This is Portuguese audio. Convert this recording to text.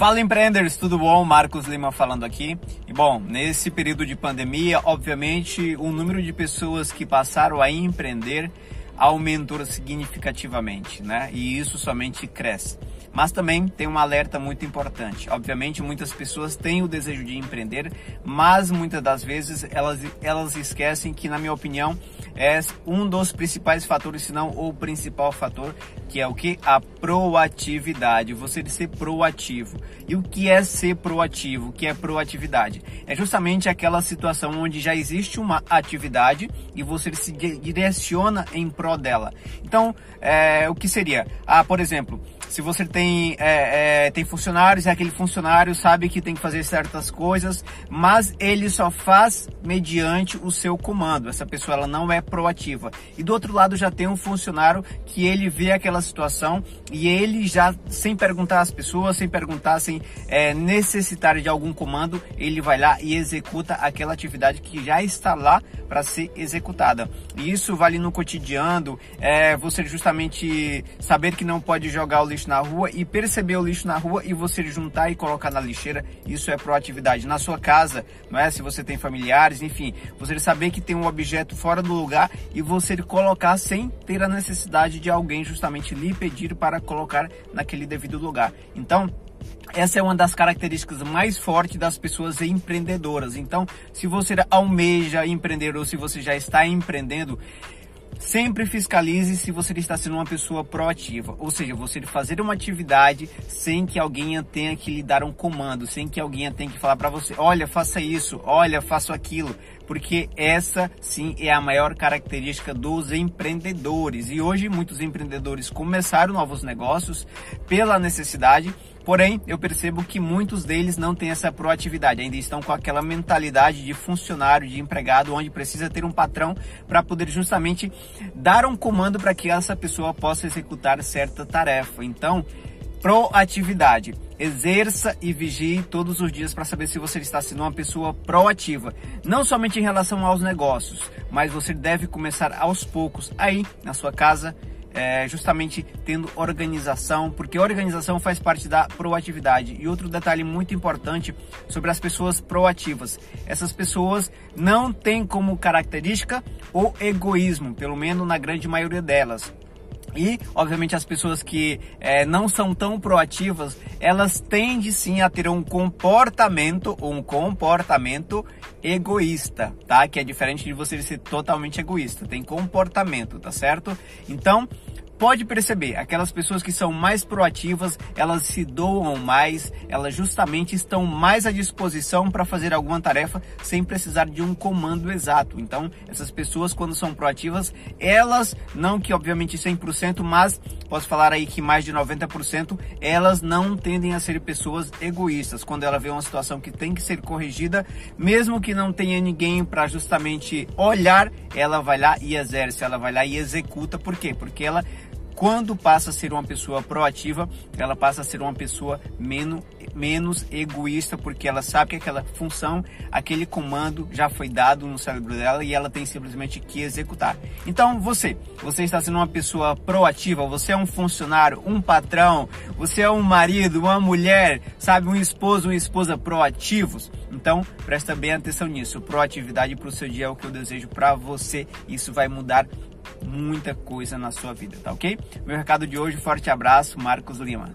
Fala empreendedores, tudo bom? Marcos Lima falando aqui. E bom, nesse período de pandemia, obviamente, o número de pessoas que passaram a empreender aumentou significativamente, né? E isso somente cresce. Mas também tem um alerta muito importante. Obviamente, muitas pessoas têm o desejo de empreender, mas muitas das vezes elas, elas esquecem que, na minha opinião, é um dos principais fatores, se não o principal fator, que é o que? A proatividade. Você ser proativo. E o que é ser proativo? O que é proatividade? É justamente aquela situação onde já existe uma atividade e você se direciona em dela. Então, é, o que seria? Ah, por exemplo, se você tem, é, é, tem funcionários, e aquele funcionário sabe que tem que fazer certas coisas, mas ele só faz mediante o seu comando. Essa pessoa ela não é proativa. E do outro lado já tem um funcionário que ele vê aquela situação e ele já, sem perguntar às pessoas, sem perguntar, sem é, necessitar de algum comando, ele vai lá e executa aquela atividade que já está lá para ser executada. E isso vale no cotidiano, é, você justamente saber que não pode jogar o lixo lixo na rua e perceber o lixo na rua e você juntar e colocar na lixeira, isso é proatividade. Na sua casa, não é? Se você tem familiares, enfim, você saber que tem um objeto fora do lugar e você colocar sem ter a necessidade de alguém justamente lhe pedir para colocar naquele devido lugar. Então, essa é uma das características mais fortes das pessoas empreendedoras. Então, se você almeja empreender ou se você já está empreendendo, Sempre fiscalize se você está sendo uma pessoa proativa, ou seja, você fazer uma atividade sem que alguém tenha que lhe dar um comando, sem que alguém tenha que falar para você, olha, faça isso, olha, faça aquilo, porque essa sim é a maior característica dos empreendedores. E hoje muitos empreendedores começaram novos negócios pela necessidade Porém, eu percebo que muitos deles não têm essa proatividade, ainda estão com aquela mentalidade de funcionário, de empregado, onde precisa ter um patrão para poder justamente dar um comando para que essa pessoa possa executar certa tarefa. Então, proatividade. Exerça e vigie todos os dias para saber se você está sendo uma pessoa proativa, não somente em relação aos negócios, mas você deve começar aos poucos aí na sua casa, é, justamente tendo organização, porque organização faz parte da proatividade. E outro detalhe muito importante sobre as pessoas proativas: essas pessoas não têm como característica o egoísmo, pelo menos na grande maioria delas. E, obviamente, as pessoas que é, não são tão proativas, elas tendem sim a ter um comportamento, um comportamento egoísta, tá? Que é diferente de você ser totalmente egoísta. Tem comportamento, tá certo? Então, pode perceber, aquelas pessoas que são mais proativas, elas se doam mais, elas justamente estão mais à disposição para fazer alguma tarefa sem precisar de um comando exato. Então, essas pessoas quando são proativas, elas, não que obviamente 100%, mas posso falar aí que mais de 90%, elas não tendem a ser pessoas egoístas. Quando ela vê uma situação que tem que ser corrigida, mesmo que não tenha ninguém para justamente olhar, ela vai lá e exerce, ela vai lá e executa. Por quê? Porque ela quando passa a ser uma pessoa proativa, ela passa a ser uma pessoa menos, menos egoísta, porque ela sabe que aquela função, aquele comando já foi dado no cérebro dela e ela tem simplesmente que executar. Então, você, você está sendo uma pessoa proativa, você é um funcionário, um patrão, você é um marido, uma mulher, sabe, um esposo, uma esposa proativos. Então, presta bem atenção nisso. Proatividade para o seu dia é o que eu desejo para você. Isso vai mudar muita coisa na sua vida, tá ok? Meu recado de hoje, forte abraço, Marcos Lima.